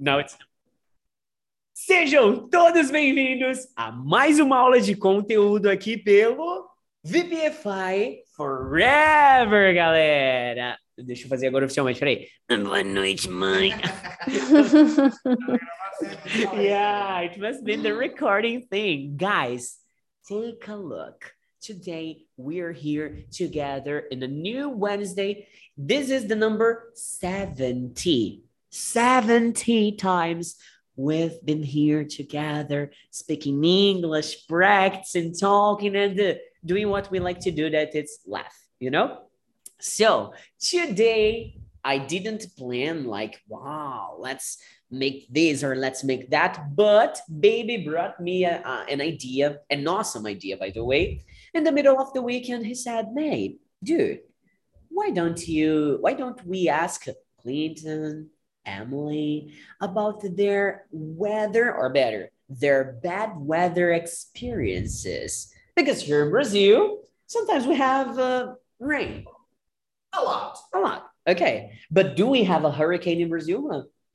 Now it's Sejam todos bem-vindos a mais uma aula de conteúdo aqui pelo VPFI Forever, galera. Deixa eu fazer agora oficialmente, peraí. Boa noite, mãe. yeah, it must be the recording thing. Guys, take a look. Today, we're here together in a new Wednesday. This is the number 70. 70 times we've been here together, speaking English, practicing, talking, and uh, doing what we like to do that it's laugh, you know? So today, I didn't plan like, wow, let's make this or let's make that. But baby brought me a, an idea, an awesome idea, by the way. In the middle of the weekend, he said, "Mate, dude, why don't you? Why don't we ask Clinton, Emily about their weather, or better, their bad weather experiences? Because here in Brazil, sometimes we have uh, rain, A lot. a lot. Okay, but do we have a hurricane in Brazil?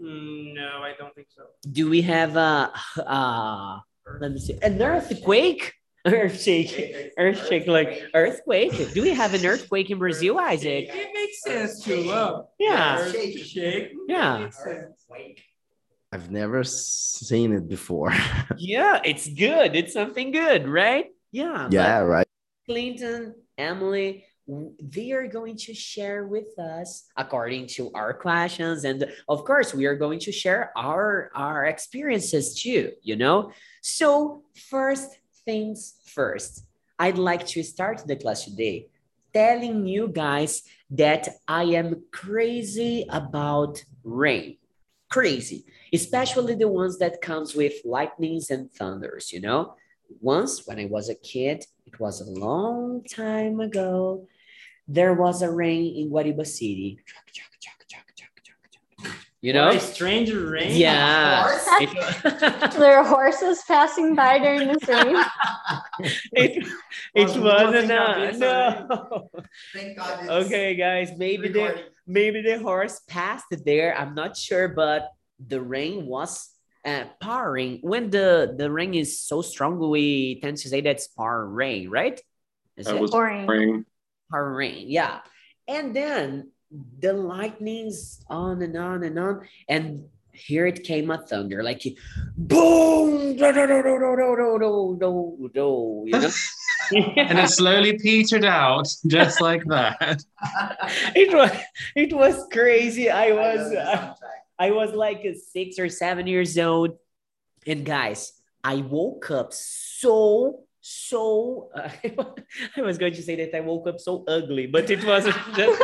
Mm, no, I don't think so. Do we have a uh, let me see an earthquake? Earthquake, earthquake, like earthquake. Do we have an earthquake in Brazil, Isaac? It makes sense to love. Yeah. Shake. Shake. Yeah. Makes sense. I've never seen it before. Yeah, it's good. It's something good, right? Yeah. yeah, right. Clinton, Emily, they are going to share with us according to our questions, and of course, we are going to share our our experiences too. You know. So first things first, I'd like to start the class today telling you guys that I am crazy about rain. Crazy, especially the ones that comes with lightnings and thunders, you know? Once when I was a kid, it was a long time ago, there was a rain in Guariba City. You know? What a stranger rain. Yeah. Horse? There are horses passing by during this rain. it, it Was it wasn't nothing a, no. Thank God it's Okay, guys, maybe the maybe the horse passed there. I'm not sure, but the rain was uh, pouring. When the the rain is so strong, we tend to say that's pour rain, right? Is That it was Boring. spring. pour rain? Yeah. And then the lightnings on and on and on, and here it came a thunder, like boom, do, do, do, do, do, do, do, do, do, you know? And it slowly petered out just like that. it was it was crazy. I I was love the I, soundtrack. I was like six or seven years old, and guys, I woke up so so. Uh, I was going to say that I woke up so ugly, but it wasn't. Just,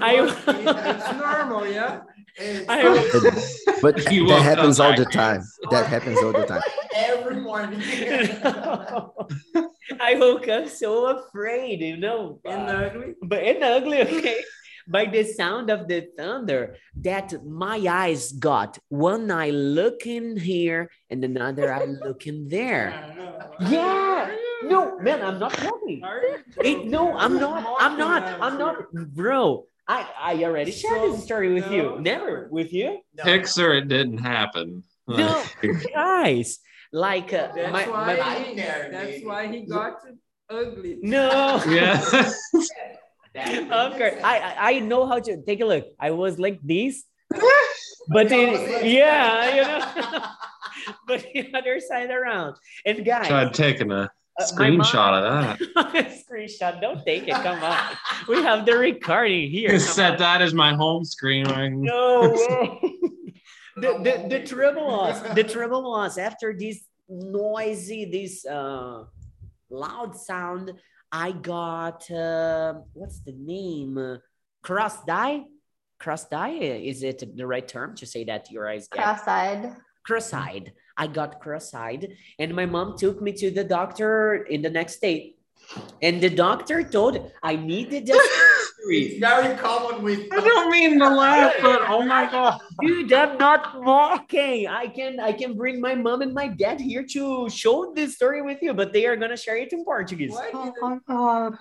I It's normal, yeah. It's I- But You that happens all the time. That happens all the time. every morning. I woke up so afraid, you know. And ugly. but and ugly, okay. By the sound of the thunder, that my eyes got one eye looking here and another eye looking there. Yeah. No, man, I'm not joking. It, no, I'm not. I'm not. I'm not, bro. I I already shared this story with you. Never with you. No. Picture it didn't happen. No, guys. Like uh, That's my, why. my he, that's why he got ugly. no. yeah. Of course, I I I know how to take a look. I was like this, but then yeah, you know, but the other side around. And guys, Tried taking a uh, my mom- screenshot of that. screenshot. Don't take it. Come on, we have the recording here. Come Set on. that as my home screen. No way. the, the the trouble was the trouble was after this noisy, this uh loud sound, I got uh, what's the name? Cross die? Cross die? Is it the right term to say that your eyes get Cross-eyed. cross-eyed? I got cross-eyed, and my mom took me to the doctor in the next day. And the doctor told I needed a. It's very common with. I don't mean to laugh, but oh my god. Dude, I'm not mocking. I can I can bring my mom and my dad here to show this story with you, but they are gonna share it in Portuguese. Why Oh my god.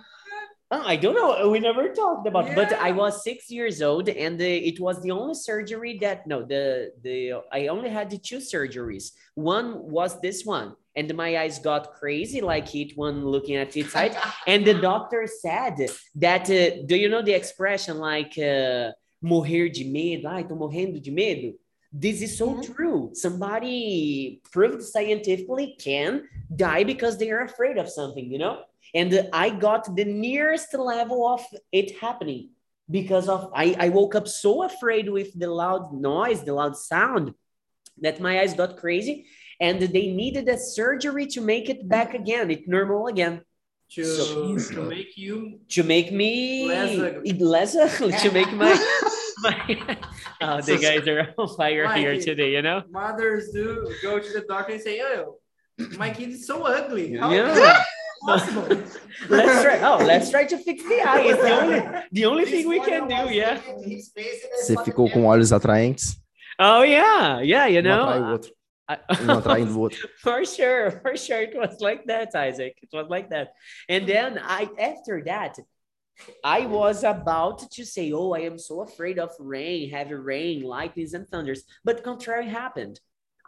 Oh, I don't know. We never talked about, but I was six years old, and uh, it was the only surgery that no, the the I only had the two surgeries. One was this one, and my eyes got crazy, like it one looking at its side. And the doctor said that. Uh, do you know the expression like uh, morrer de medo? Ai, tô morrendo de medo. This is so Mhm. true. Somebody proved scientifically can die because they are afraid of something, you know? And I got the nearest level of it happening because of I, I woke up so afraid with the loud noise, the loud sound, that my eyes got crazy and they needed a surgery to make it back again, it normal again. To, So- to make you To make me Less less to make my my oh the guys are on fire Like here today, you know? mothers do go to the doctor and say, "Oh, my kid is so ugly." How Yeah. That possible?" let's try oh let's try to fix the eye. It's the only the only This thing we one can do, was yeah. looking at his face and I Você saw the ficou com camera. olhos atraentes, Oh yeah, yeah, you um know. atrai o outro, I- um atraindo o outro. for sure, for sure, it was like that, Isaac. It was like that. And then I, after that, I was about to say, "Oh, I am so afraid of rain, heavy rain, lightnings, and thunders." But contrary happened.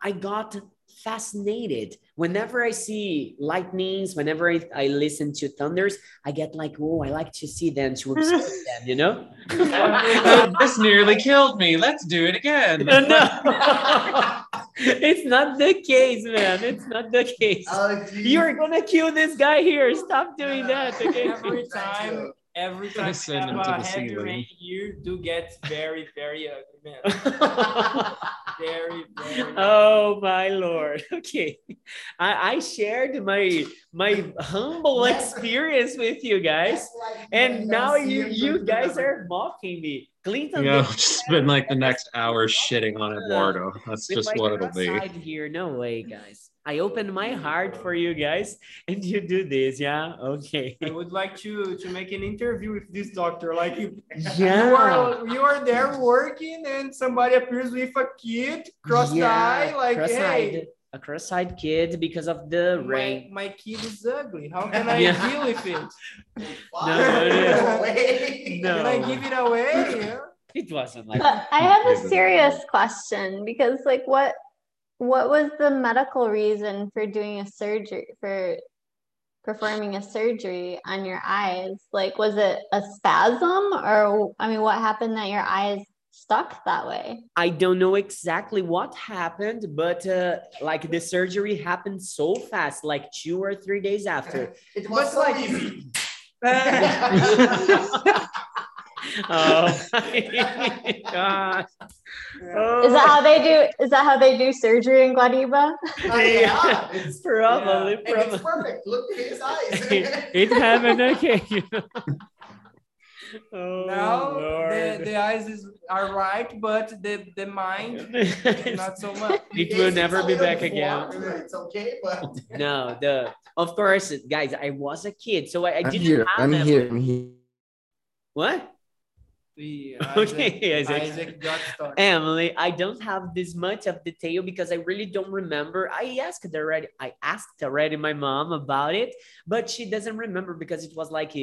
I got fascinated. Whenever I see lightnings, whenever I, I listen to thunders, I get like, "Oh, I like to see them, to observe them," you know. This nearly killed me. Let's do it again. no, it's not the case, man. It's not the case. Oh. You're gonna kill this guy here. Stop doing that, okay? Every time, every time we send have him to a the heavy ceiling. rain, you do get very, very ugly, man. Very, very. oh my lord. Okay. I, I shared my my humble experience with you guys. Like And now you you guys are mocking me. Clinton Yeah, did I've just spend like the next hour shitting on Eduardo. That's just what it'll be. cross-eyed here. No way, guys. I opened my heart for you guys, and you do this, yeah? Okay. I would like to to make an interview with this doctor. Like you, you are you are there working, and somebody appears with a kid, crossed eye, like cross-eyed, hey, a cross-eyed kid because of the my, rain. my kid is ugly. How can I Yeah. deal with it? Fuck, No, no. No. Can I give it away? Yeah. It wasn't like But I have a serious question because, like, what what was the medical reason for doing a surgery for performing a surgery on your eyes? Like, was it a spasm, or I mean, what happened that your eyes stuck that way? I don't know exactly what happened, but uh, like the surgery happened so fast, like two or three days after. It was But so like- easy. oh my god! Is that how they do? Oh. Is that how they do surgery in Guariba? Oh, yeah, it's, probably, and it's perfect. Look at his eyes. it happened okay. oh now the, Lord. the eyes is, are right, but the the mind not so much. it will never be little back again. It's okay, but No, the of course, guys. I was a kid, so I, I I'm didn't here. have I'm here. I'm here. What? Okay, Isaac, Isaac. Emily, I don't have this much of detail because I really don't remember. I asked already. I asked already my mom about it, but she doesn't remember because it was like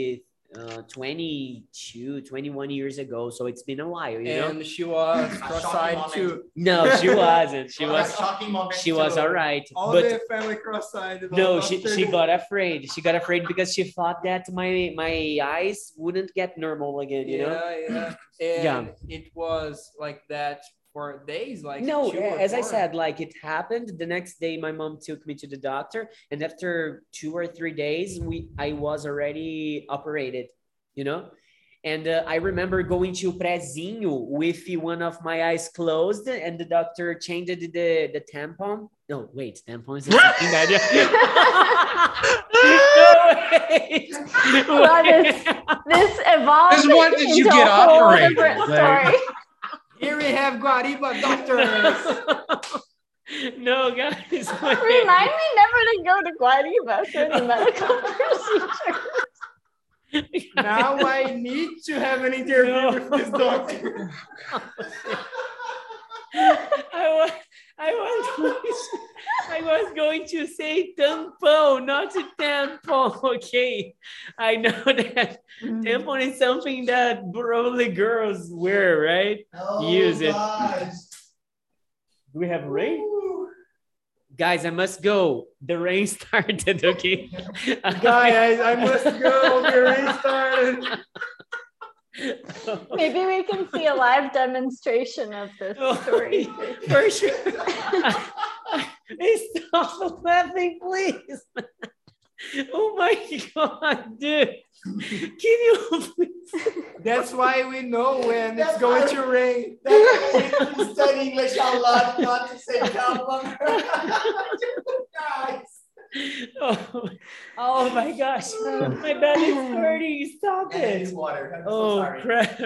uh, 22, 21 years ago. So it's been a while, you know. and she was cross-eyed too. No, she wasn't. She What a was. shocking moment She was all right, All but the family cross-eyed. no, all she after she the- got afraid. She got afraid because she thought that my my eyes wouldn't get normal again. You know. yeah, yeah. And Yeah. it was like that for days. Like No, two or as I said, like it happened. The next day, my mom took me to the doctor, and after two or three days, we I was already operated. You know, and uh, I remember going to Prezinho with one of my eyes closed, and the doctor changed the the tampon. No, wait, tampon is a sleeping bag. no, wait. Well, this- This evolved Because what did you get a whole operated? different Like- story. Here we have Guariba doctors. no, guys. wait. Remind me never to go to Guariba for the medical procedure. now I need to have an interview No. with this doctor. I want, I want, I was going to say tampon, not a tampon. Okay, I know that Mm. tampon is something that probably girls wear, right? Oh, Use it. gosh. Do we have rain? Guys, I must go. The rain started. Okay, guys, I, I must go. The rain started. Maybe we can see a live demonstration of this Oh, story. For sure. Stop laughing, please. Oh my god, dude. Can you please? That's why we know when it's going to rain. That's you study English a lot, not to say tampon. Guys. Oh, oh my gosh. My belly is hurting. Stop it. water. I'm so Oh sorry. crap.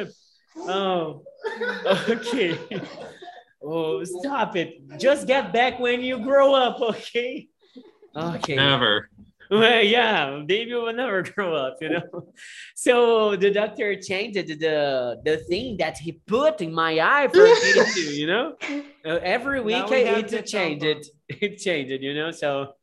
Oh, okay. Oh, stop it. Just get back when you grow up, okay? Okay. Never. Well, yeah, baby will never grow up, you know. So the doctor changed the the, the thing that he put in my eye for me to, you know. Uh, every week we I have need to change it. It changed it, you know. So,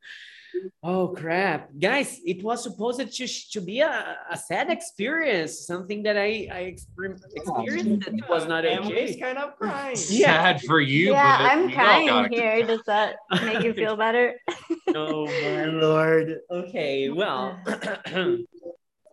oh crap, guys! It was supposed to to be a, a sad experience, something that I I experienced that it was not Emily's okay. kind of crying. Yeah. Sad for you. yeah, but I'm we all crying here. Does that make you feel better? Oh my lord. Okay, well,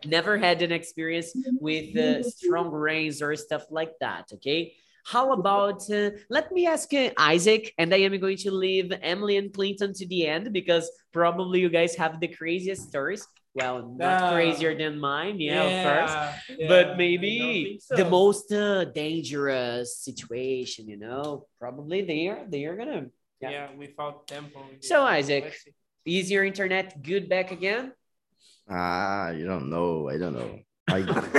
never had an experience with uh, strong rains or stuff like that. Okay. How about uh, let me ask uh, Isaac, and I am going to leave Emily and Clinton to the end because probably you guys have the craziest stories. Well, not Ah. crazier than mine, yeah, of course. yeah, but maybe think the most uh, dangerous situation, you know, probably they are they are gonna yeah. Yeah, without tempo. So, Isaac. Is your internet good back again? Ah, you don't know. I don't know. I,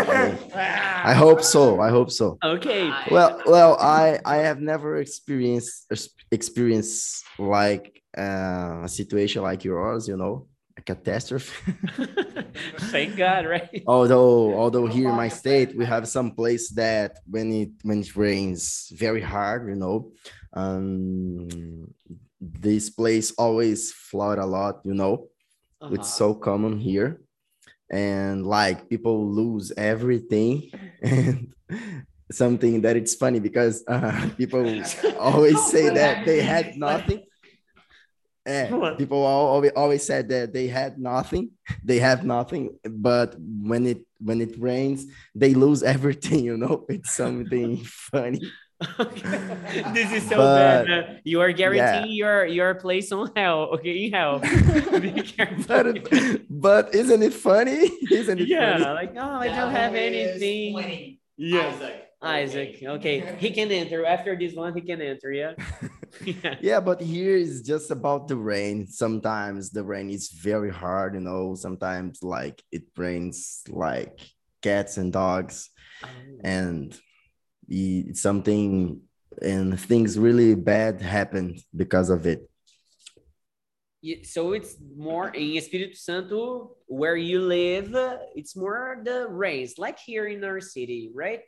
I, I hope so. I hope so. Okay. Well, well, I I have never experienced experienced like uh, a situation like yours. You know, a catastrophe. Thank God, right? although although here in my state we have some place that when it when it rains very hard you know um this place always flood a lot you know it's Uh-huh. so common here and like people lose everything and something that it's funny because uh, people always say that they had nothing What? people always, always said that they had nothing they have nothing but when it when it rains they lose everything you know it's something funny. This is so But- bad. uh, you are guaranteeing your your place on hell. Okay, in hell. Be careful. but, but isn't it funny isn't it yeah, funny like oh, I don't have anything. Yeah, Isaac. Isaac. Okay, he can enter after this one. He can enter. Yeah. yeah. yeah but here is just about the rain sometimes the rain is very hard you know sometimes like it rains like cats and dogs and i- something and things really bad happened because of it So it's more in Espírito Santo where you live. It's more the rains, like here in our city, right?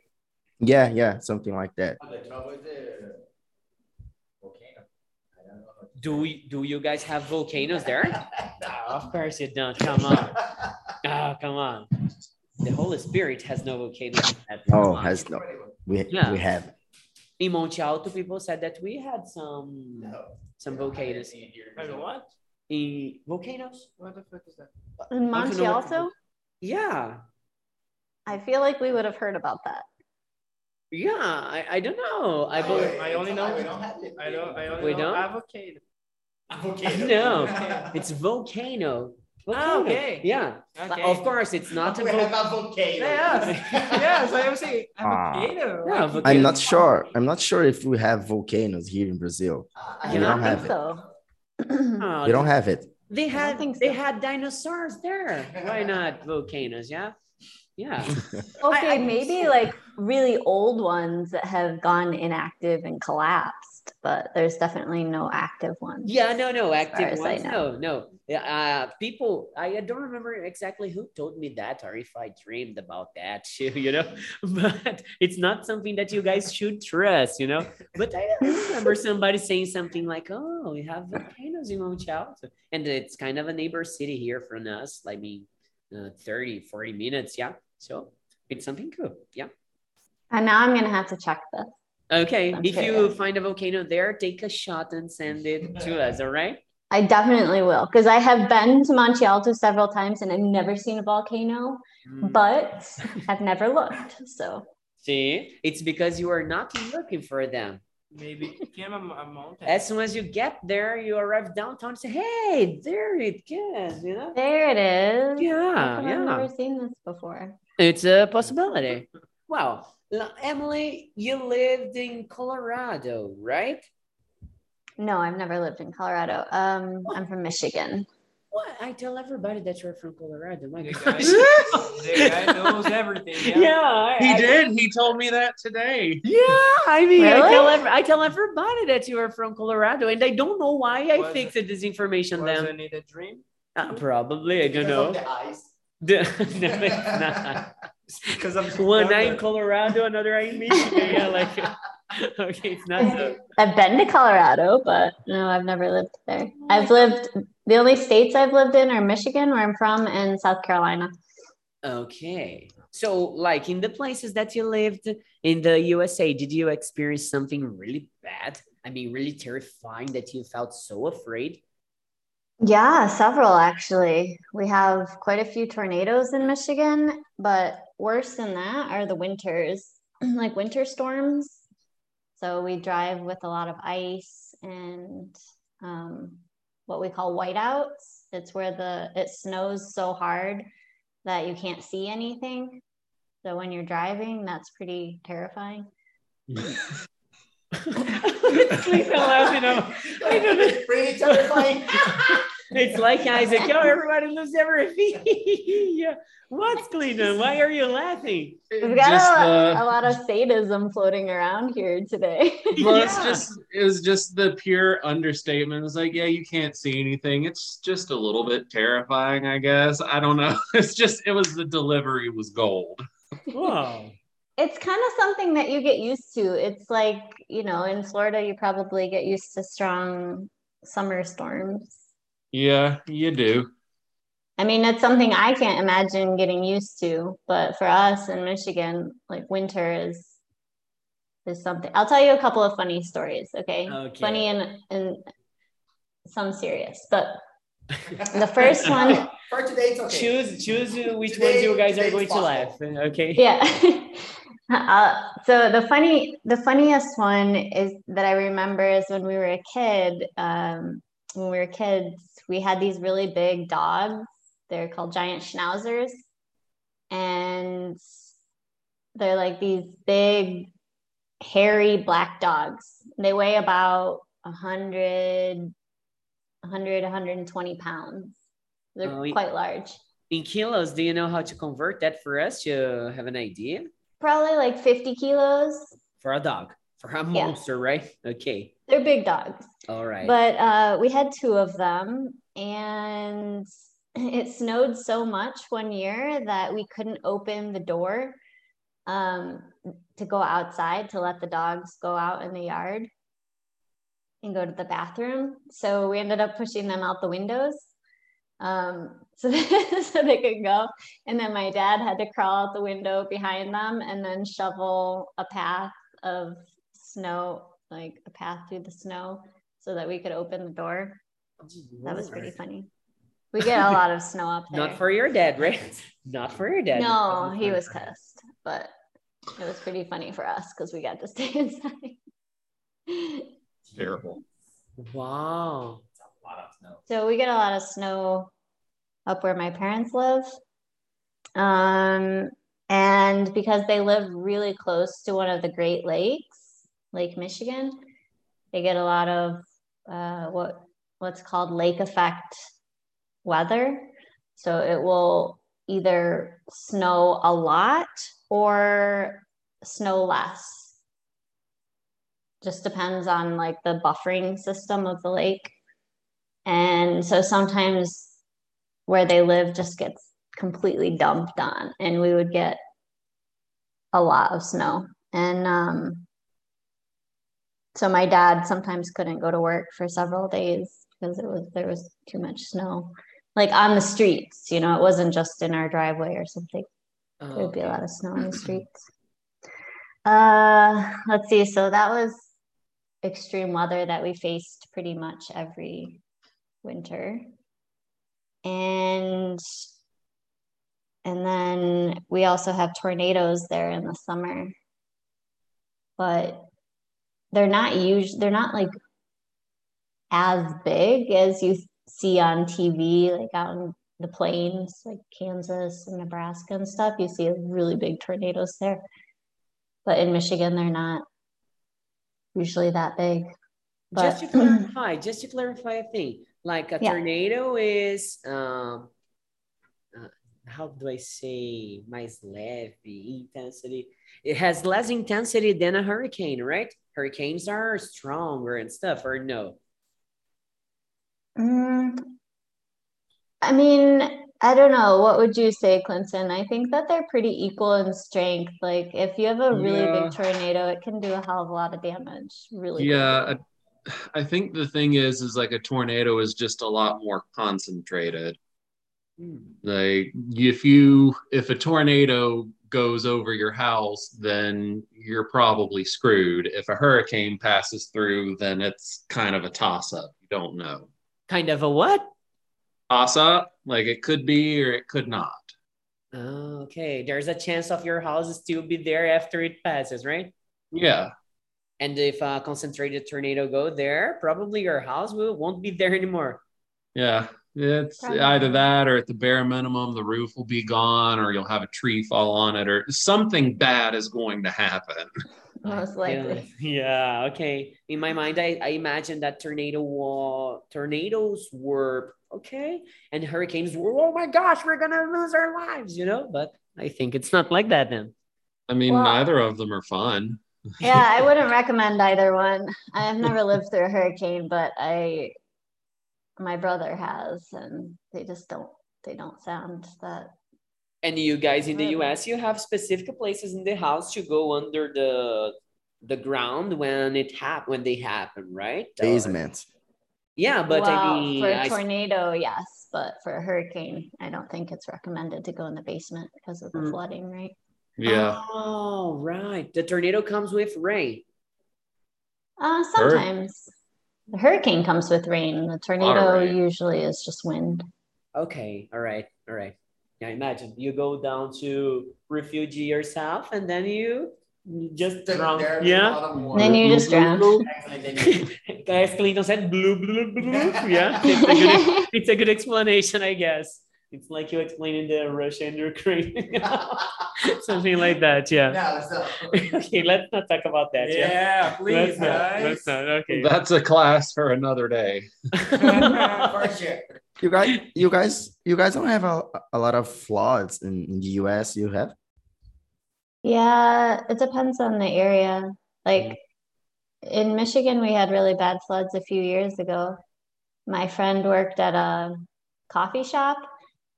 yeah yeah something like that The trouble is the volcano. I don't. Do we, do you guys have volcanoes there? of course you don't. Come on. Oh, come on. The Holy Spirit has no volcano. Come oh has no we, Yeah. we have In Monte Alto, people said that we had some No. some volcanoes. Wait, what? In volcanoes? What the fuck is that? In I don't Monte know what to Alto, Yeah. I feel like we would have heard about that. Yeah. I, I don't know. I believe. I only know- We don't have it. I don't. I only We know don't? avocado. Volcano. No, it's volcano. Volcano. okay. Yeah. Okay. Of course, it's not a We have volcano. a volcano. Yes. yes, I am saying Ah. avocado. Yeah, Like, volcano. i'm not sure i'm not sure if we have volcanoes here in brazil I You we don't don't have think it so. Oh, we don't have it They had think they had dinosaurs there. Why not volcanoes? Yeah. Yeah. Okay, I- maybe like really old ones that have gone inactive and collapsed, but there's definitely no active ones. Yeah, no, no, active ones. No, no. Yeah, Uh, people, I don't remember exactly who told me that or if I dreamed about that, too, you know, but it's not something that you guys should trust, you know. But I remember somebody saying something like, oh, we have volcanoes in Monte Alto. And it's kind of a neighbor city here from us, like me, uh, 30, 40 minutes. Yeah. So it's something cool. Yeah. And now I'm gonna have to check this. Okay. I'm if you find a volcano there, take a shot and send it to us. All right. I definitely will, because I have been to Monte Alto several times and I've never seen a volcano, Mm. but I've never looked. So See, it's because you are not looking for them. Maybe it came a, a mountain. As soon as you get there, you arrive downtown and say, hey, there it is, you know? there it is. Yeah, How come I've yeah. never seen this before. It's a possibility. Wow. L- Emily, you lived in Colorado, right? No, I've never lived in Colorado. Um, I'm from Michigan. What? I tell everybody that you're from Colorado. My The gosh. The guy knows everything. Yeah. Yeah, I, He I- did. He told me that today. Yeah, I mean, I tell ev- I tell everybody that you are from Colorado, and I don't know why I Was- fixed this information. Then Wasn't it a dream? uh, probably I don't Because of know. the eyes. The- no, it's not. It's because of the One eye in thunder. Colorado, another eye in Michigan. Yeah, like okay, it's not so. I've been to Colorado, but no, I've never lived there. I've lived, the only states I've lived in are Michigan, where I'm from, and South Carolina. Okay. So, like in the places that you lived in the USA, did you experience something really bad? I mean, really terrifying that you felt so afraid? Yeah, several actually. We have quite a few tornadoes in Michigan, but worse than that are the winters, like winter storms. So we drive with a lot of ice and um, what we call whiteouts. It's where the it snows so hard that you can't see anything. So when you're driving, that's pretty terrifying. Please don't laugh, you know. I don't know. Pretty terrifying. It's like Isaac, yo, everybody loses everything. yeah. What's Cleveland? Why are you laughing? We've got Just a, the- a lot of sadism floating around here today. Well, it's just it was just the pure understatement. It's like, yeah, you can't see anything. It's just a little bit terrifying, I guess. I don't know. It's just it was the delivery was gold. Wow. it's kind of something that you get used to. It's like, you know, in Florida, you probably get used to strong summer storms. Yeah, you do. I mean, it's something I can't imagine getting used to, but for us in Michigan, like winter is is something. I'll tell you a couple of funny stories, okay? Okay. Funny and and some serious, but the first one For today, it's okay. Choose choose which Today- ones you guys are going to laugh. Okay. yeah uh, so the funny the funniest one is that i remember is when we were a kid um, when we were kids we had these really big dogs they're called giant schnauzers and they're like these big hairy black dogs they weigh about 100 100 120 pounds they're Oh, yeah. quite large In kilos, do you know how to convert that for us to have an idea? probably like 50 kilos For a dog, for a monster, right? Okay. They're big dogs. All right. but uh, we had two of them and it snowed so much one year that we couldn't open the door um, to go outside to let the dogs go out in the yard and go to the bathroom. So we ended up pushing them out the windows um, so, so they could go. And then my dad had to crawl out the window behind them and then shovel a path of snow like a path through the snow so that we could open the door. That was pretty funny. We get a lot of snow up there. Not for your dad, right? Not for your dad. no, he was pissed, but it was pretty funny for us because we got to stay inside. Terrible. Wow. It's a lot of snow. so we get a lot of snow up where my parents live. Um, and because they live really close to one of the Great Lakes, Lake Michigan, they get a lot of uh, what what's called lake effect weather. So it will either snow a lot or snow less. Just depends on like the buffering system of the lake. And so sometimes where they live just gets completely dumped on, and we would get a lot of snow. And um, so my dad sometimes couldn't go to work for several days because it was there was too much snow, like on the streets. You know, it wasn't just in our driveway or something. There would be a lot of snow on the streets. Uh, let's see. So that was extreme weather that we faced pretty much every winter. And and then we also have tornadoes there in the summer. But they're not huge, they're not like as big as you see on TV, like out in the plains, like Kansas and Nebraska and stuff. You see really big tornadoes there. But in Michigan, they're not usually that big. But just to clarify, just to clarify a thing, like a Yeah. tornado is um, uh, how do I say mais leve intensity? It has less intensity than a hurricane, right? Hurricanes are stronger and stuff, or no? Mm, I mean, I don't know. What would you say, Clinton? I think that they're pretty equal in strength. Like, if you have a really Yeah. big tornado, it can do a hell of a lot of damage. Really. Yeah, I, I think the thing is, is like a tornado is just a lot more concentrated. Hmm. Like if you if a tornado goes over your house, then you're probably screwed. If a hurricane passes through, then it's kind of a toss up. You don't know. Kind of a what? Toss up, like it could be or it could not. Okay, there's a chance of your house still be there after it passes, right? Yeah. And if a concentrated tornado go there, probably your house will won't be there anymore. Yeah. It's Probably. either that or at the bare minimum, the roof will be gone or you'll have a tree fall on it or something bad is going to happen. Most Yeah, likely. Yeah. Okay. In my mind, I, I imagine that tornado wa- tornadoes were okay, and hurricanes were. Oh my gosh, we're gonna lose our lives, you know. But I think it's not like that then. I mean, Well- neither of them are fun. Yeah, I wouldn't recommend either one. I've never lived through a hurricane, but I, my brother has, and they just don't. They don't sound that. And you guys in the U.S., you have specific places in the house to go under the the ground when it hap- when they happen, right? Or- Basement. yeah, but well, I mean, for a I- tornado, yes, but for a hurricane, I don't think it's recommended to go in the basement because of the Mm. flooding, right? Yeah. Oh, right. The tornado comes with rain. Uh, sometimes the hurricane comes with rain. The tornado rain. usually is just wind. Okay, all right, all right. Yeah, imagine you go down to refugee yourself and then you just drown. there Yeah. bottom And water. then you just drown. And then you- Clinton said, blue, blue, blue. Yeah, it's a, good, it's a good explanation, I guess. It's like you explaining the Russia and Ukraine. Something like that, yeah. Yeah, so. okay, let's not talk about that. Yeah, Yeah, please, let's not. guys. Let's not. Okay. That's a class for another day. For sure. You guys, you guys, you guys don't have a, a lot of floods in, in the US. You have? Yeah, it depends on the area. Like mm. in Michigan, we had really bad floods a few years ago. My friend worked at a coffee shop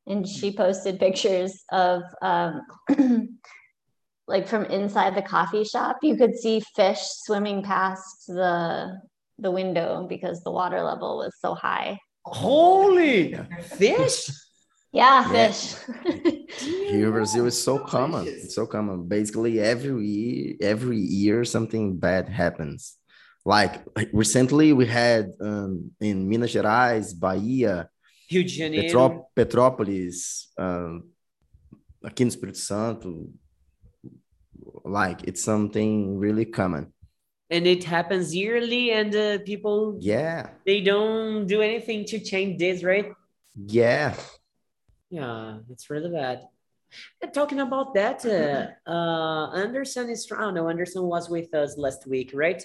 and she posted pictures of um, like from inside the coffee shop. You could see fish swimming past the the window because the water level was so high. Holy fish! Yeah, Yeah. fish. Here in Brazil is so common. It's so common. Basically, every year, every year something bad happens. Like like recently, we had um, in Minas Gerais, Bahia, Rio de Janeiro. Petró Petrópolis, um, aqui no Espírito Santo. Like it's something really common. and it happens yearly and uh, people Yeah, they don't do anything to change this right yeah. yeah it's really bad And talking about that uh, uh anderson is oh no anderson was with us last week right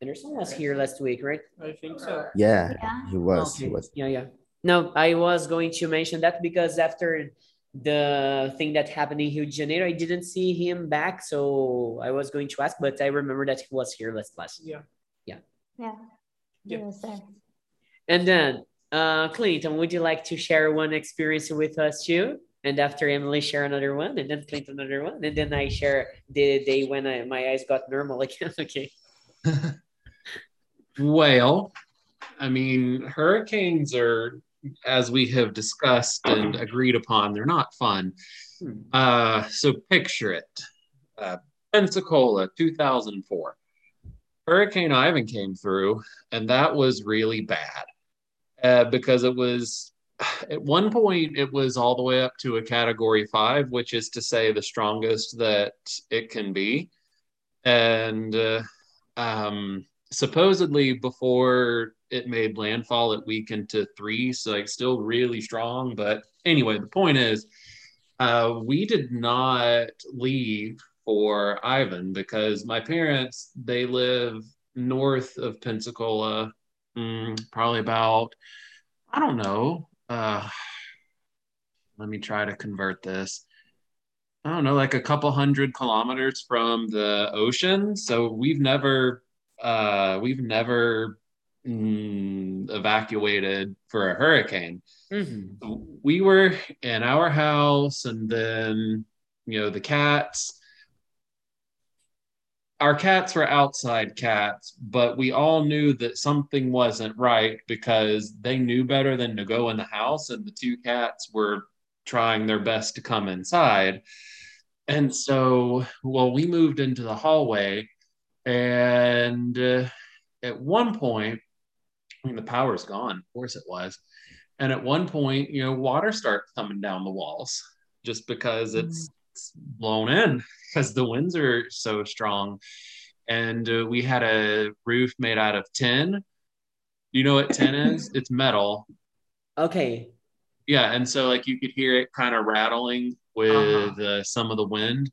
anderson was here last week right I think so. Yeah, Yeah. he was. He was. yeah yeah no i was going to mention that because after the thing that happened in rio de janeiro i didn't see him back so i was going to ask but i remember that he was here last class Yeah. Yeah. Yeah. He was there. And then, uh, Clinton, would you like to share one experience with us too? And after Emily share another one, and then Clinton another one, and then I share the day when I, my eyes got normal again. okay. Well, I mean, hurricanes are, as we have discussed and agreed upon, they're not fun. Hmm. Uh, so picture it uh, Pensacola, 2004. Hurricane Ivan came through, and that was really bad uh, because it was at one point it was all the way up to a category five, which is to say the strongest that it can be. And uh, um, supposedly before it made landfall, it weakened to three, so like still really strong. But anyway, the point is, uh, we did not leave for Ivan because my parents they live north of Pensacola, mm, probably about I don't know. Uh, let me try to convert this. I don't know, like a couple hundred kilometers from the ocean. So we've never, uh, we've never mm, evacuated for a hurricane. Mhm. We were in our house, and then you know the cats. Our cats were outside cats, but we all knew that something wasn't right because they knew better than to go in the house, and the two cats were trying their best to come inside. And so, well, we moved into the hallway, and uh, at one point, I mean, the power's gone. Of course, it was. And at one point, you know, water starts coming down the walls just because it's, it's blown in because the winds are so strong. And uh, we had a roof made out of tin. You know what tin is? It's metal. Okay. Yeah, and so like you could hear it kind of rattling with uh, some of the wind.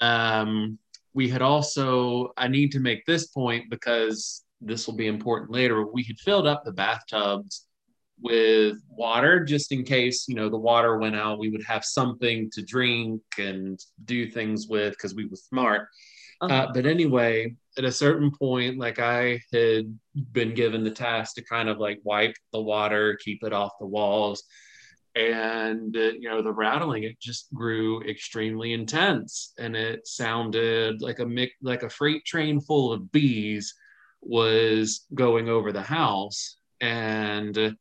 Um, we had also, I need to make this point because this will be important later. We had filled up the bathtubs with water just in case, you know, the water went out. We would have something to drink and do things with because we were smart. Uh-huh. Uh, but anyway, at a certain point, like I had been given the task to kind of like wipe the water, keep it off the walls. And, uh, you know, the rattling, it just grew extremely intense. And it sounded like a mic- like a freight train full of bees was going over the house. And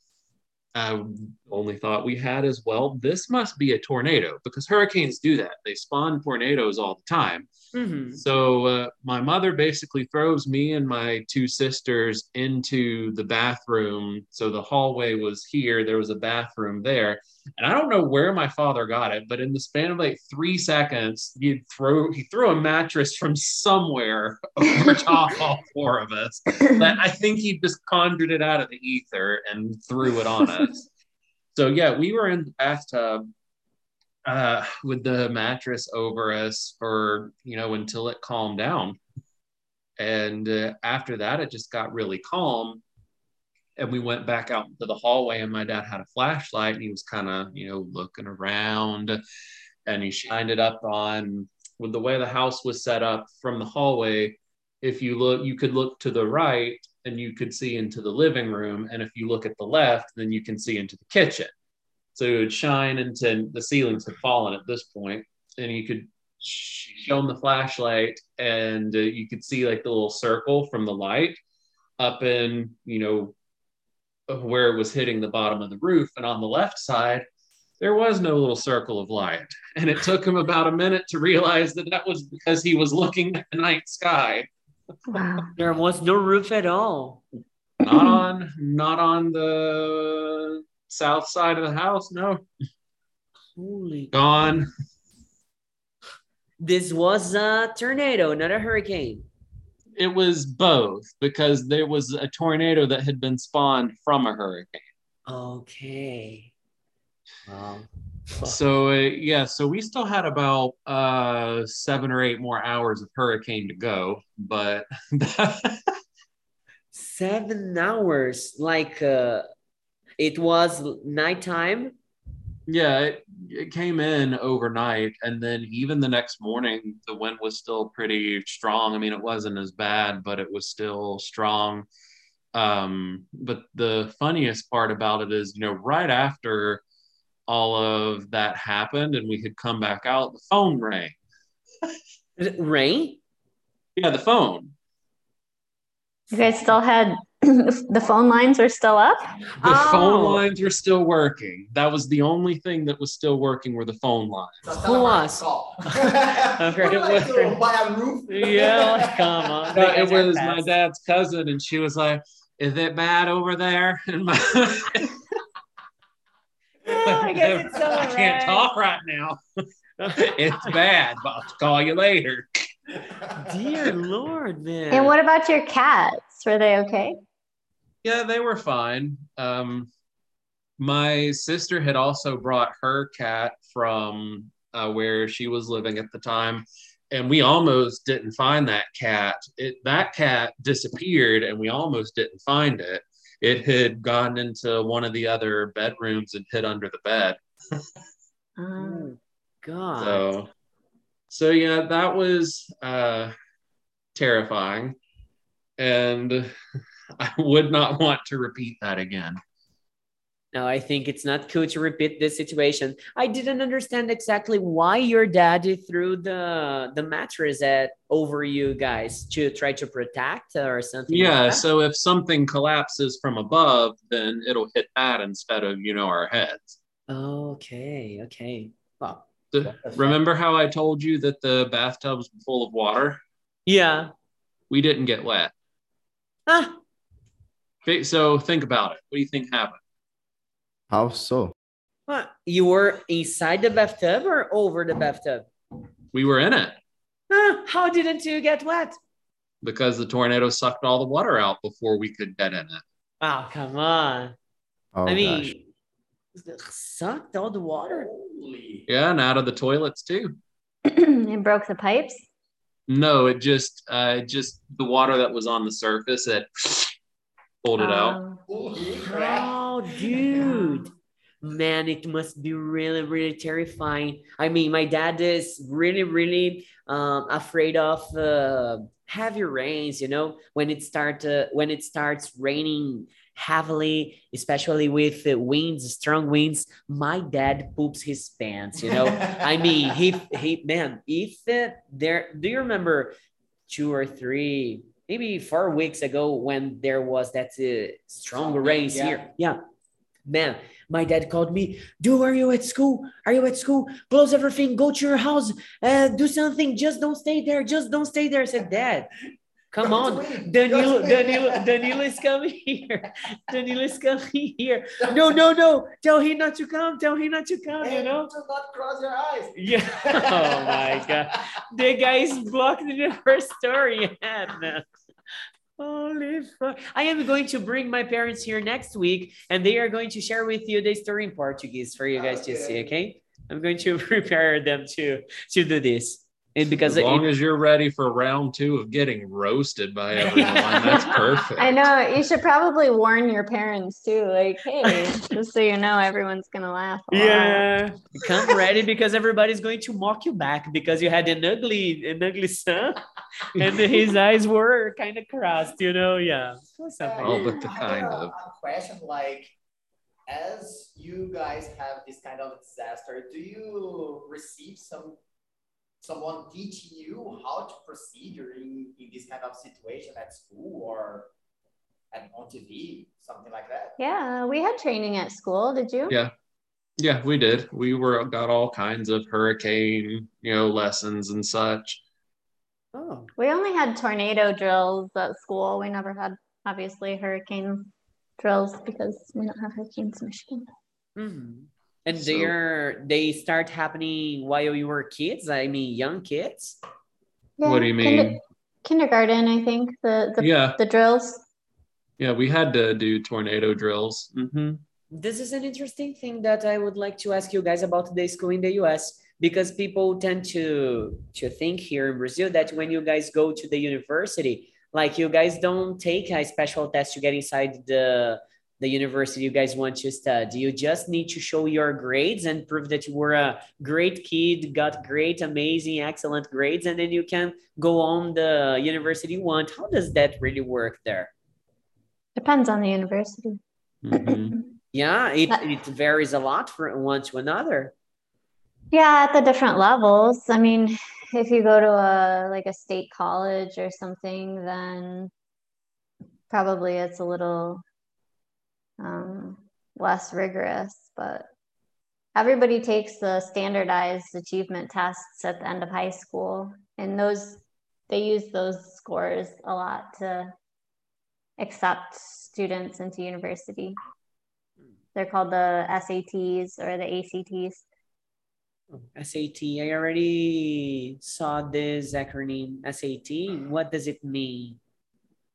uh, I only thought we had as well, this must be a tornado because hurricanes do that. They spawn tornadoes all the time. Mhm. So uh, my mother basically throws me and my two sisters into the bathroom. So the hallway was here. There was a bathroom there, and I don't know where my father got it, but in the span of like three seconds, he throw he threw a mattress from somewhere over top all four of us. But I think he just conjured it out of the ether and threw it on us. So yeah, we were in the bathtub uh, with the mattress over us for you know until it calmed down, and uh, after that it just got really calm, and we went back out into the hallway, and my dad had a flashlight, and he was kind of you know looking around, and he shined it up on with the way the house was set up from the hallway. If you look, you could look to the right and you could see into the living room, and if you look at the left, then you can see into the kitchen. So it would shine into the ceilings had fallen at this point, and you could show them the flashlight, and uh, you could see like the little circle from the light up in you know where it was hitting the bottom of the roof, and on the left side there was no little circle of light, and it took him about a minute to realize that that was because he was looking at the night sky, Wow. There was no roof at all. not on not on the south side of the house. No, Holy. gone. This was a tornado, not a hurricane. It was both because there was a tornado that had been spawned from a hurricane. Okay. Wow. So uh, yeah, so we still had about uh, seven or eight more hours of hurricane to go, but Seven hours. Like uh it was nighttime. Yeah, it, it came in overnight, and then even the next morning, the wind was still pretty strong. I mean, it wasn't as bad, but it was still strong. Um, but the funniest part about it is, you know, right after all of that happened and we had come back out, the phone rang. Rain? Yeah, the phone. You guys still had the phone lines were still up. The phone Oh. lines were still working. That was the only thing that was still working were the phone lines. Just Who was? I call. Okay, Would you like it was- to buy a roof? Yeah, like, come on. No, it guys are was my dad's cousin, and she was like, "Is it bad over there?" And my, Yeah, I guess it's all I can't right. talk right now. it's bad, but I'll call you later. Dear Lord, man. And what about your cats? Were they okay? Yeah, they were fine. Um, my sister had also brought her cat from uh, where she was living at the time, and we almost didn't find that cat. It that cat disappeared, and we almost didn't find it. It had gone into one of the other bedrooms and hid under the bed. Oh, God. So, so yeah, that was uh, terrifying, and I would not want to repeat that again. No, I think it's not cool to repeat this situation. I didn't understand exactly why your daddy threw the the mattress at over you guys to try to protect or something. like Yeah, that? so if something collapses from above, then it'll hit that instead of you know our heads. Okay. Okay. Well. The- What the fuck? remember how I told you that the bathtubs full of water? Yeah. We didn't get wet. Ah. Okay, So think about it. What do you think happened? How so? What? You were inside the bathtub or over the bathtub? We were in it Ah, how didn't you get wet? because the tornado sucked all the water out before we could get in it. Oh, come on. Oh, I gosh. mean, sucked all the water. Yeah, and out of the toilets too. it broke the pipes. No, it just uh just the water that was on the surface it pulled it out. Um, Holy. Oh, dude. Man, it must be really, really terrifying. I mean, my dad is really, really um, afraid of uh, heavy rains. You know, when it start uh, when it starts raining heavily, especially with the winds, strong winds. My dad poops his pants. You know, I mean, he he man, if uh, there, do you remember two or three, maybe four weeks ago when there was that uh, strong rains yeah. here? Yeah, man. My dad called me. Do are you at school? Are you at school? Close everything. Go to your house. Uh, do something. Just don't stay there. Just don't stay there. I said, Dad, come Go on. Danilo, Go to win. Danilo, Danilo is coming here. Danilo is coming here. No, no, no. Tell him not to come. Tell him not to come. You know. Do not cross your eyes. Yeah. Oh my god. The guys blocked in the first story ahead, man. Holy fuck. I am going to bring my parents here next week and they are going to share with you the story in Portuguese for you guys to see, okay? I'm going to prepare them to to do this. And because As it- long as you're ready for round two of getting roasted by everyone, that's perfect. I know you should probably warn your parents too. Like, hey, just so you know, everyone's gonna laugh. a lot. Yeah, come ready because everybody's going to mock you back because you had an ugly, an ugly son, and his eyes were kind of crossed, you know. Yeah, or something. Oh, but the kind of. a question like, as you guys have this kind of disaster, do you receive some someone teaching you how to proceed in, in this kind of situation at school or at on TV, something like that? Yeah, we had training at school. Did you? Yeah. Yeah, we did. We were got all kinds of hurricane, you know, lessons and such. Oh, We only had tornado drills at school. We never had obviously hurricane drills because we don't have hurricanes in Michigan. mhm. And So- they're they start happening while you were kids. I mean, young kids. What do you kinder- mean? kindergarten, I think the the, Yeah, the drills. yeah, we had to do tornado drills. hmm This is an interesting thing that I would like to ask you guys about the school in the US because people tend to to think here in Brazil that when you guys go to the university, like you guys don't take a special test to get inside the the university you guys want to study. You just need to show your grades and prove that you were a great kid, got great, amazing, excellent grades, and then you can go on the university you want. How does that really work there? Depends on the university. hmm Yeah, it, it varies a lot from one to another. Yeah, at the different levels. I mean, if you go to a like a state college or something, then probably it's a little um, less rigorous, but everybody takes the standardized achievement tests at the end of high school, and those they use those scores a lot to accept students into university. They're called the SATs or the ACTs. SAT. I already saw this acronym SAT. What does it mean?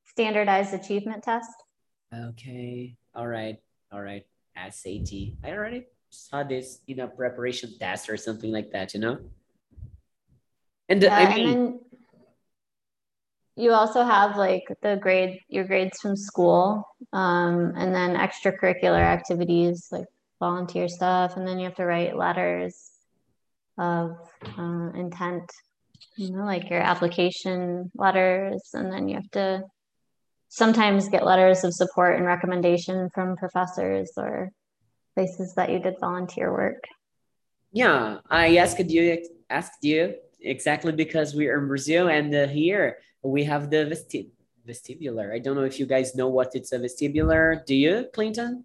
Standardized achievement test. Okay. All right. All right. SAT. I already saw this in a preparation test or something like that, you know? And Yeah, I mean, then you also have like the grade, your grades from school, um, and then extracurricular activities like volunteer stuff, and then you have to write letters of uh, intent, you know, like your application letters, and then you have to sometimes get letters of support and recommendation from professors or places that you did volunteer work. yeah, I asked you asked you exactly because we are in Brazil and uh, here we have the vesti- vestibular. I don't know if you guys know what it's a vestibular. Do you, Clinton?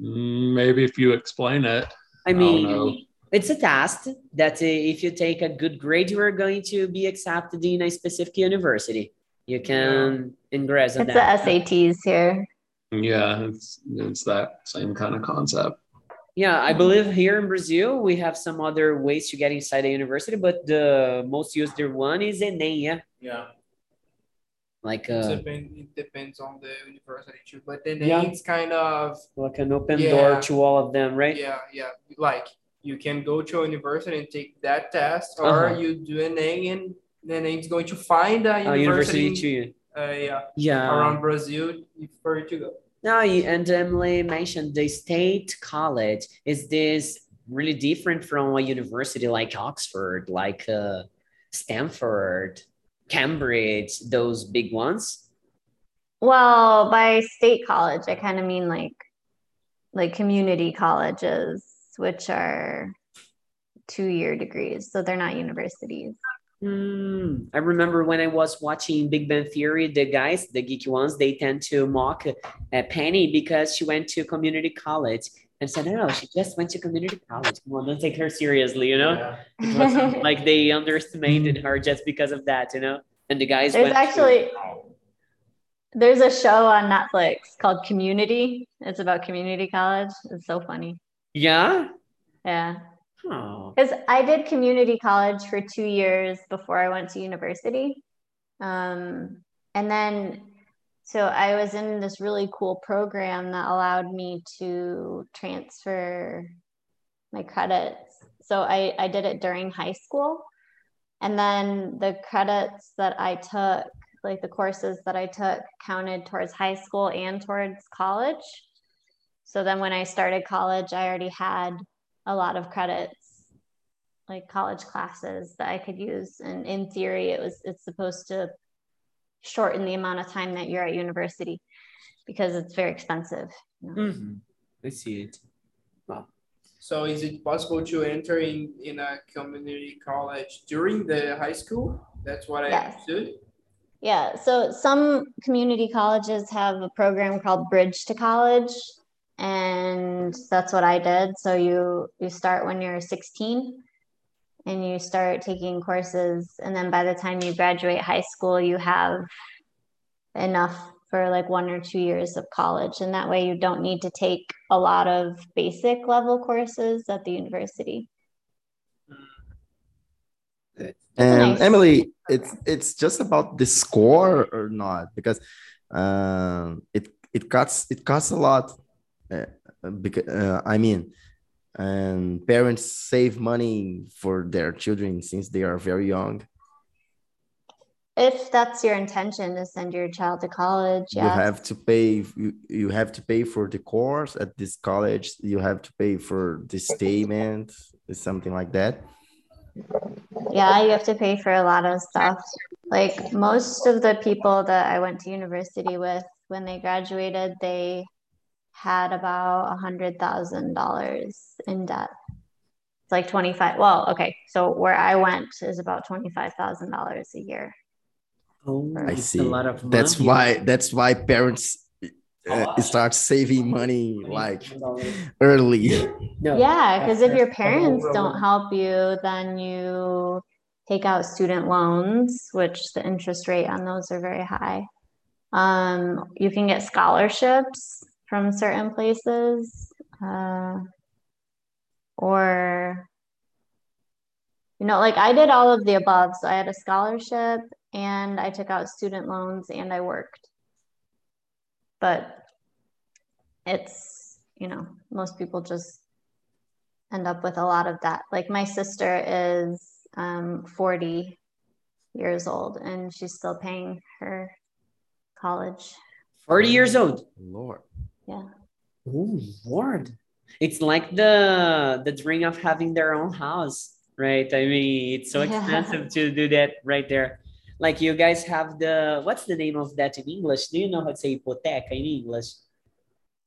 Mm, Maybe if you explain it. I mean, know. it's a test that uh, if you take a good grade, you are going to be accepted in a specific university. You can ingress on It's the. SATs here. Yeah, it's it's that same kind of concept. Yeah, I believe here in Brazil we have some other ways to get inside the university, but the most used one is Enem, yeah. Yeah. Like It uh, depend- it depends on the university too, but then Yeah. it's kind of like an open Yeah. door to all of them, right? yeah, yeah. Like you can go to a university and take that test, or Uh-huh. you do an A and then it's going to find a university university, too. uh, yeah, Yeah. around Brazil for you to go. No, you- and Emily mentioned the state college. Is this really different from a university like Oxford, like uh, Stanford, Cambridge, those big ones? Well, by state college, I kind of mean like like community colleges, which are two-year degrees, so they're not universities. Hmm. I remember when I was watching Big Bang Theory, the guys, the geeky ones, they tend to mock uh, Penny because she went to community college and said, no, no, she just went to community college. Come on, don't take her seriously," you know. Yeah. It wasn't like they underestimated her just because of that, you know. And the guys There's went to- actually there's a show on Netflix called Community. It's about community college. It's so funny. yeah. Yeah. Oh. Because I did community college for two years before I went to university. Um, and then, so I was in this really cool program that allowed me to transfer my credits. So I, I did it during high school. And then the credits that I took, like the courses that I took, counted towards high school and towards college. So then when I started college, I already had a lot of credits like college classes that I could use and in theory it was it's supposed to shorten the amount of time that you're at university because it's very expensive Mhm. I see it. Wow. So is it possible to enter in, in a community college during the high school? That's what I Yes. understood. yeah so some community colleges have a program called bridge to college and that's what I did so you you start when you're 16 and you start taking courses and then by the time you graduate high school you have enough for like one or two years of college and that way you don't need to take a lot of basic level courses at the university And nice. Emily, it's it's just about the score or not because um, it it costs it costs a lot. Uh, because uh, I mean, and parents save money for their children since they are very young. if that's your intention to send your child to college You have to pay. You, you have to pay for the course at this college. You have to pay for the statement, something like that. yeah you have to pay for a lot of stuff like most of the people that i went to university with when they graduated they had about a hundred thousand dollars in debt it's like 25 well okay so where i went is about $25000 a year Oh, I see. a lot of That's why that's why parents uh, start saving money like early. No. Yeah, because if your parents don't help you, then you take out student loans, which the interest rate on those are very high. Um, you can get scholarships from certain places, uh, or you know, like I did all of the above. So I had a scholarship and I took out student loans and I worked. But it's, you know, most people just end up with a lot of that. Like my sister is um, 40 years old and she's still paying her college. 40 years old. Lord. Yeah. Oh Lord. It's like the the dream of having their own house, right? I mean, it's so Yeah. expensive to do that right there. Like you guys have the what's the name of that in English? Do you know how to say hipoteca in English?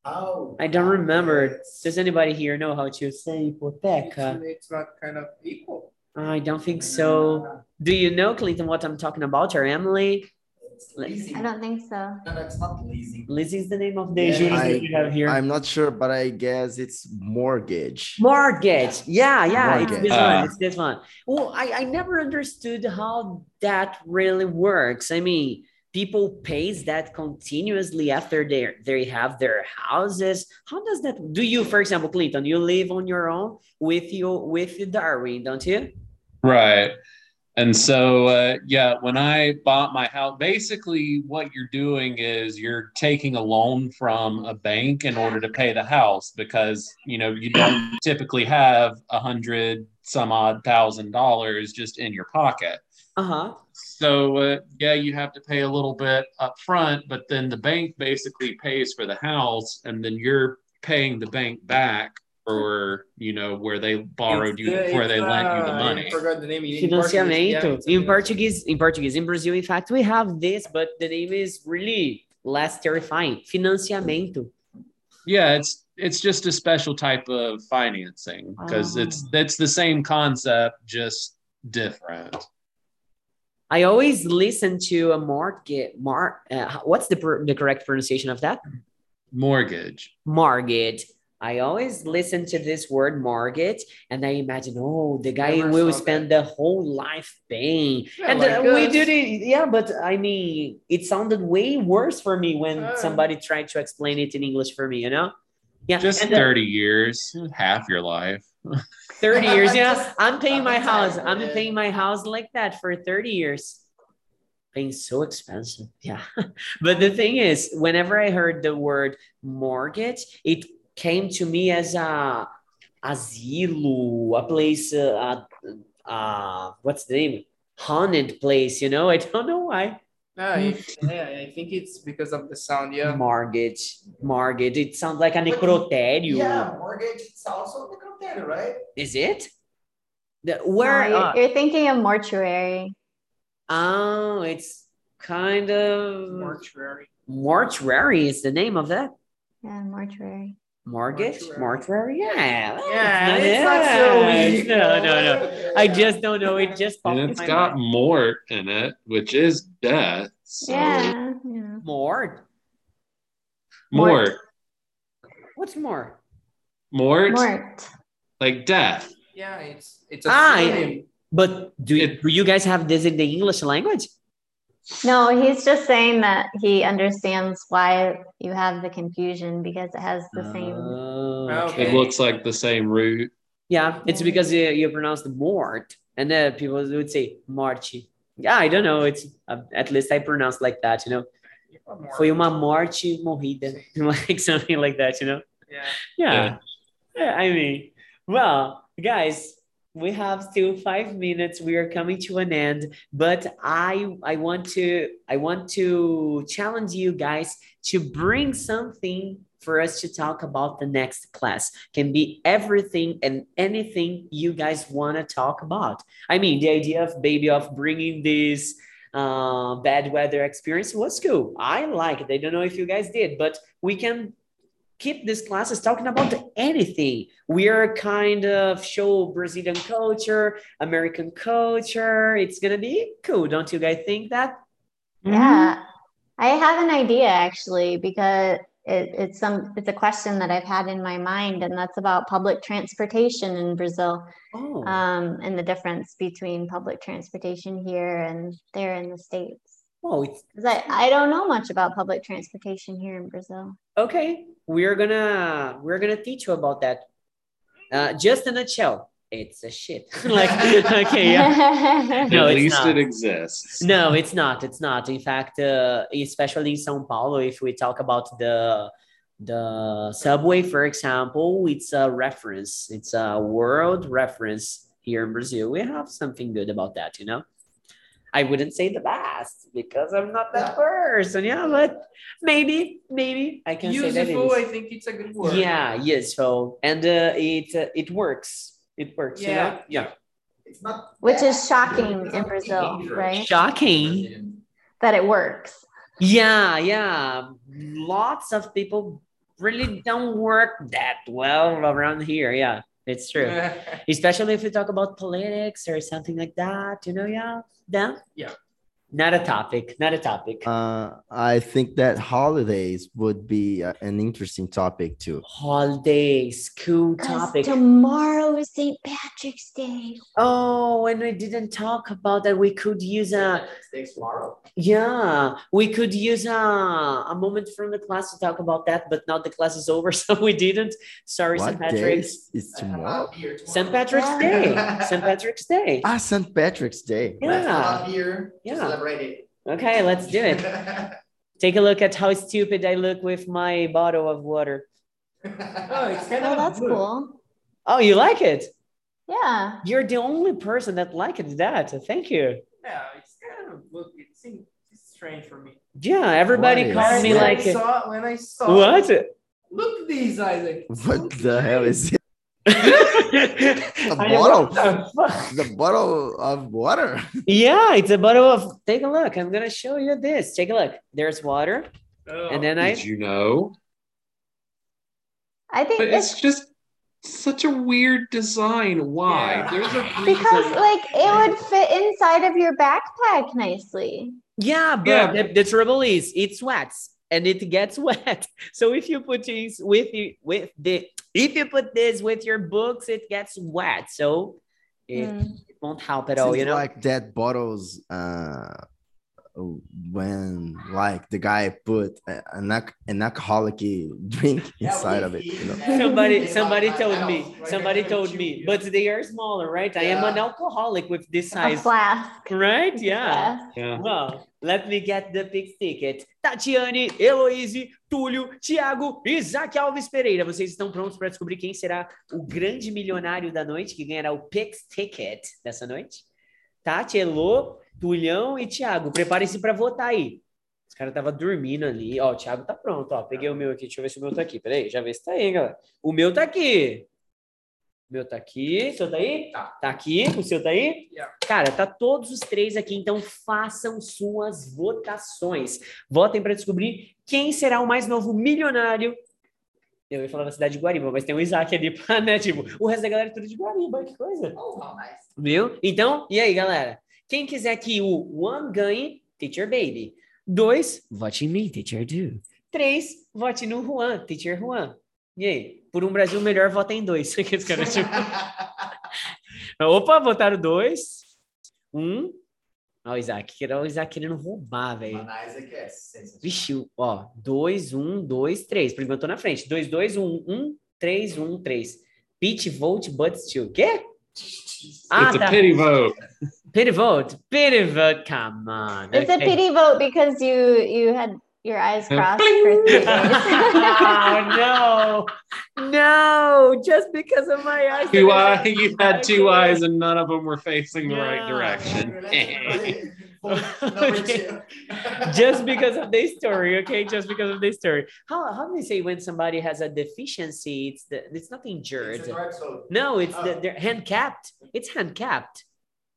Oh. I don't remember. Does anybody here know how to say hipoteca? It's, it's not kind of equal. I don't think so. Do you know, Clinton, what I'm talking about, or Emily? It's. I don't think so. No, no, it's not leasing. Lizzie is the name of the Yeah, insurance I- that you have here. I'm not sure, but I guess it's mortgage. Mortgage. Yeah, yeah, it's Mortgage. this one. Ah. It's this one. Well, I, I never understood how that really works. I mean, people pays that continuously after they they have their houses. How does that do you, for example, Clinton, you live on your own with you with Darwin, don't you? Right. And so, uh, yeah, when I bought my house, basically what you're doing is you're taking a loan from a bank in order to pay the house because, you know, you don't typically have a hundred some odd thousand dollars just in your pocket. Uh-huh. So, uh, yeah, you have to pay a little bit up front, but then the bank basically pays for the house and then you're paying the bank back for, you know, where they borrowed you, It's, uh, where they it's, lent you the uh, money. I forgot the name. in Portuguese. Financiamento. Yeah, in Portuguese, in Portuguese, in Brazil, in fact, we have this, but the name is really less terrifying. Financiamento. Yeah, it's it's just a special type of financing because it's Oh. it's the same concept, just different. I always listen to a mortgage. Mar, uh, what's the pr- the correct pronunciation of that? Mortgage. Mortgage. I always listen to this word mortgage, and I imagine, oh, the guy Never will saw spend the whole life paying. Yeah, and like uh, we us. did it, yeah. But I mean, it sounded way worse for me when Uh. somebody tried to explain it in English for me. You know? Yeah, Just and, uh, 30 years, half your life. 30 years. Yeah, Just I'm paying my house. I'm yeah. paying my house like that for 30 years. Paying so expensive. Yeah. but the thing is, whenever I heard the word mortgage, it came to me as a asilo, a place, uh, uh, uh, what's the name? Haunted place, you know? I don't know why. Ah, if- yeah, I think it's because of the sound. Yeah. Mortgage, mortgage. It sounds like a But- necrotério. Yeah, mortgage is also the criteria, right? Is it? The, No, where? you're, uh, you're thinking of mortuary. Oh, it's kind of Mortuary. mortuary is the name of that. Yeah, mortuary. Mortgage? Mortuary. Mortuary? Yeah. that's Yeah, not it's not so weak. No, no, no. I just don't know. It just popped And in it's my got mind. mort in it, which is death. So Yeah, yeah. Mort. Mort. What's more? Mort, Mort. like death. Yeah, it's it's a Ah, yeah. But do, It- do you guys have this in the English language? No, he's just saying that he understands why you have the confusion because it has the same. Oh, Okay. It looks like the same root. Yeah, it's because you, you pronounce the mort, and then people would say marchi. Yeah, I don't know. It's uh, at least I pronounce like that, you know. Foi uma morte morrida, like something like that, you know. Yeah. Yeah. yeah. I mean, well, guys, we have still five minutes. We are coming to an end, but I I want to I want to challenge you guys to bring something for us to talk about the next class. Can be everything and anything you guys want to talk about. I mean, the idea of baby of bringing this uh, bad weather experience was cool. I like it. I don't know if you guys did, but we can keep these classes talking about anything. We are kind of show Brazilian culture, American culture. It's gonna be cool, don't you guys think that? Yeah, I have an idea actually because it, it's some it's a question that I've had in my mind, and that's about public transportation in Brazil, Oh, um, and the difference between public transportation here and there in the states. Oh, it's 'Cause I, I don't know much about public transportation here in Brazil. okay. We're gonna we're gonna teach you about that. Uh, just in a nutshell, it's a shit. like okay, yeah. No, At least not. it exists. No, it's not. It's not. In fact, uh, especially in São Paulo, if we talk about the the subway, for example, it's a reference. It's a world reference here in Brazil. We have something good about that, you know. I wouldn't say the best because I'm not that Yeah. person, yeah, but maybe, maybe I can say that. it Useful, I think it's a good word. Yeah, useful, and uh, it uh, it works. It works. you know? Yeah. yeah. It's not Which bad, is shocking in Brazil, dangerous. right? Shocking. That it works. Yeah, yeah. Lots of people really don't work that well around here. Yeah, it's true. Especially if you talk about politics or something like that, you know, yeah. Yeah. Yeah. Not a topic. Not a topic. Uh, I think that holidays would be uh, an interesting topic too. Holidays, cool 'Cause topic. tomorrow is St. Patrick's Day. Oh, and we didn't talk about that. We could use a Thanks tomorrow. yeah, we could use a, a moment from the class to talk about that, but now the class is over, so we didn't. Sorry, St. What day Patrick's. is is tomorrow? tomorrow. St. Patrick's Day. St. Patrick's Day. Ah, St. Patrick's Day. Yeah. have a beer to Yeah. Celebrate it. Okay, let's do it. Take a look at how stupid I look with my bottle of water. Oh, it's kind Oh, of that's good. cool. Oh, you like it? Yeah. You're the only person that liked that. Thank you. Yeah, it's kind of look. It seems it's strange for me. Yeah, everybody What calls me when like I saw when I saw what? Look at these, Isaac. What the hell is it? A bottle? The bottle of water. Yeah, it's a bottle of. Take a look. I'm gonna show you this. Take a look. There's water, Oh. and then I. Did you know? I think But it's it's just such a weird design. Why? Yeah. There's a because like it would fit inside of your backpack nicely. Yeah, but Yeah. The, the trouble is it sweats and it gets wet. So if you put this with you with the if you put this with your books, it gets wet. So it, Mm. it won't help at all, Seems you know. like that bottles uh when like the guy put an, an alcoholic drink inside of it, you know. somebody somebody told me somebody told me but they are smaller right? I am an alcoholic with this A size. flask. right? Yeah. Flask. Yeah. well let me get the pix ticket. Tatiane heloise túlio tiago isaac alves pereira. Vocês estão prontos para descobrir quem será o grande milionário da noite que ganhará o pix ticket dessa noite? Tati elo tulhão e tiago preparem-se para votar aí os caras estavam dormindo ali. Ó, o Thiago tá pronto, ó. Peguei o meu aqui. Deixa eu ver se o meu tá aqui. Peraí, já vê se tá aí, galera. O meu tá aqui. O meu tá aqui. O seu tá aí? Tá. Tá aqui. O seu tá aí? Yeah. Cara, tá todos os três aqui. Então façam suas votações. Votem para descobrir quem será o mais novo milionário. Eu ia falar da cidade de Guariba, mas tem um Isaac ali pra, né? Tipo, o resto da galera é tudo de Guariba. Que coisa. Oh, nice. Viu? Então, e aí, galera? Quem quiser que o One ganhe, Teacher Baby. Dois, vote em mim, Teacher Do. Três, vote no Juan, Teacher Juan. E aí? Por um Brasil melhor, vota em dois. Tipo, Opa, votaram dois. Um. Ó, o Isaac, o Isaac querendo roubar, velho. Isaac é sensacional. Vixe, ó. Dois, um, dois, três. Por enquanto, eu tô na frente. Dois, dois, um, um, três, um, três. Pitch, vote, but still. Quê? Ah, it's tá. a pity vote. Pity vote. Pity vote. Come on. It's a pity vote because you you had your eyes uh, crossed for three days. oh, no. No. Just because of my eyes. Two eye, you had two eyes and none of them were facing the right direction. Number. Just because of this story, okay? Just because of this story. How, how do they say when somebody has a deficiency? It's the it's not injured. It's a correct vote. No, it's the, Oh. they're handicapped. It's handicapped.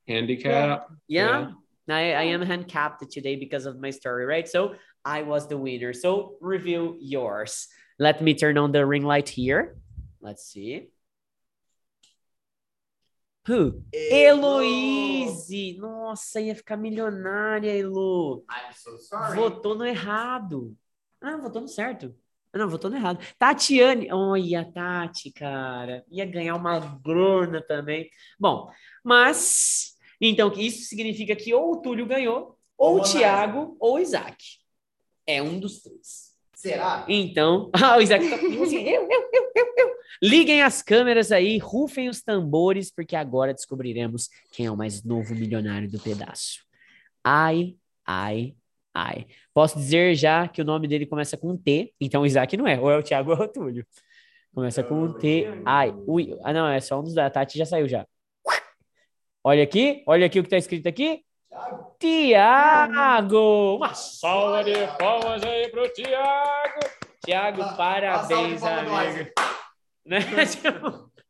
Handicap. Yeah. I, I am handicapped today because of my story, right? So I was the winner. So review yours. Let me turn on the ring light here. Let's see. Who? Heloíse! Nossa, ia ficar milionária, Elo. I'm so sorry. Votou no errado. Ah, votou no certo. Ah, Não, votou no errado. Tatiane. Olha, Tati, cara. Ia ganhar uma grana também. Bom, mas. Então, isso significa que ou o Túlio ganhou, ou o Ou Thiago, ou o Isaac. É um dos três. Será? Então, ah, o Isaac tá assim, eu, eu, eu, eu, eu. Liguem as câmeras aí, rufem os tambores, porque agora descobriremos quem é o mais novo milionário do pedaço. Ai, ai, ai. Posso dizer já que o nome dele começa com T, então o Isaac não é, ou é o Thiago ou é o Túlio. Começa com um T, ai, ui. Ah, não, é só um dos da Tati já saiu já. Olha aqui, olha aqui o que tá escrito aqui. Tiago! Uma salva de palmas aí pro Tiago! Tiago, parabéns, amigo. Né?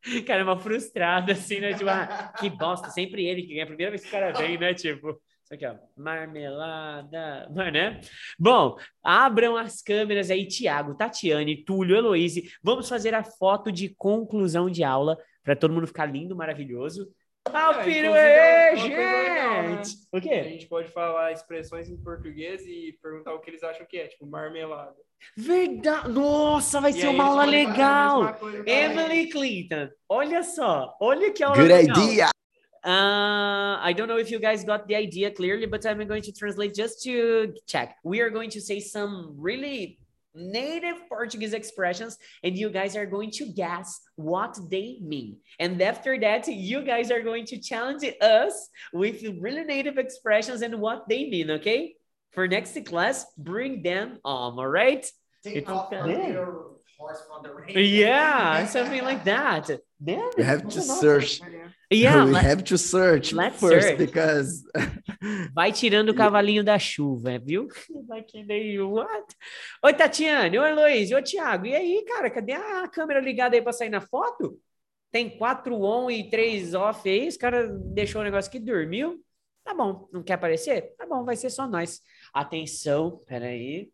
Tipo, cara, uma frustrada, assim, né? Tipo, ah, que bosta, sempre ele que ganha. A primeira vez que o cara vem, né? Tipo, isso aqui, ó. Marmelada, mas, né? Bom, abram as câmeras aí, Tiago, Tatiane, Túlio, Heloíse. Vamos fazer a foto de conclusão de aula para todo mundo ficar lindo, maravilhoso. Ah, o É, é, é coisa legal, né? gente! O A quê? gente pode falar expressões em português e perguntar o que eles acham que é, tipo marmelada. Verdade! Nossa, vai E ser uma aula a legal! Emily Clinton, olha só, olha que aula Good legal. idea. Uh, I don't know if you guys got the idea clearly, but I'm going to translate just to check. We are going to say some really native Portuguese expressions, and you guys are going to guess what they mean. And after that, you guys are going to challenge us with really native expressions and what they mean, okay? For next class, bring them on, all right? Take off your horse from the rain. Yeah, something like that. Then, We have to search. Yeah, we let- have to search let's first search. because Vai tirando o cavalinho da chuva, viu? Like what? Oi, Tatiane, oi, Luiz, oi, Thiago. E aí, cara, cadê a câmera ligada aí pra sair na foto? Tem quatro on e três off aí, os caras deixou o negócio aqui, dormiu. Tá bom, não quer aparecer? Tá bom, vai ser só nós. Atenção, peraí.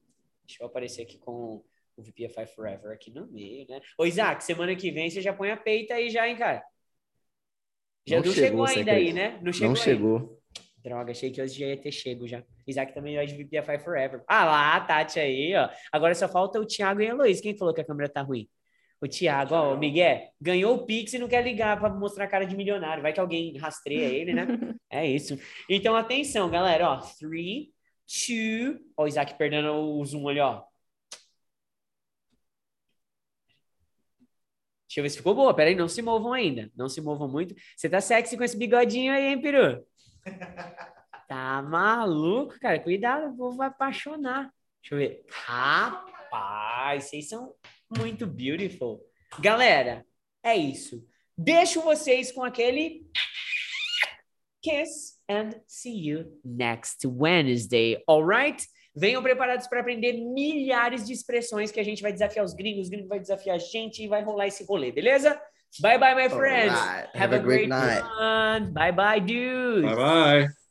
Deixa eu aparecer aqui com o VPFI Forever aqui no meio, né? Ô, Isaac, semana que vem você já põe a peita aí já, hein, cara? Já não, chegou, chegou, ainda aí, né? Não chegou não ainda. chegou. Droga, achei que hoje já ia ter chego já. Isaac também vai de VPFI Forever. Ah lá, a Tati aí, ó. Agora só falta o Thiago e a Heloísa. Quem falou que a câmera tá ruim? O Thiago, ó, o Miguel, ganhou o Pix e não quer ligar para mostrar a cara de milionário. Vai que alguém rastreia ele, né? É isso. Então, atenção, galera, ó. Three, two... Ó, o Isaac perdendo o zoom ali, ó. Deixa eu ver se ficou boa. Peraí, não se movam ainda. Não se movam muito. Você tá sexy com esse bigodinho aí, hein, peru? Tá maluco, cara? Cuidado, o povo vai apaixonar. Deixa eu ver. Rapaz, vocês são muito beautiful. Galera, é isso. Deixo vocês com aquele kiss and see you next Wednesday, alright? Venham preparados para aprender milhares de expressões que a gente vai desafiar os gringos, os gringos vai desafiar a gente e vai rolar esse rolê, beleza? Bye bye, my friends. Alright. Have, a, great, night. Bye bye, dudes. Bye bye.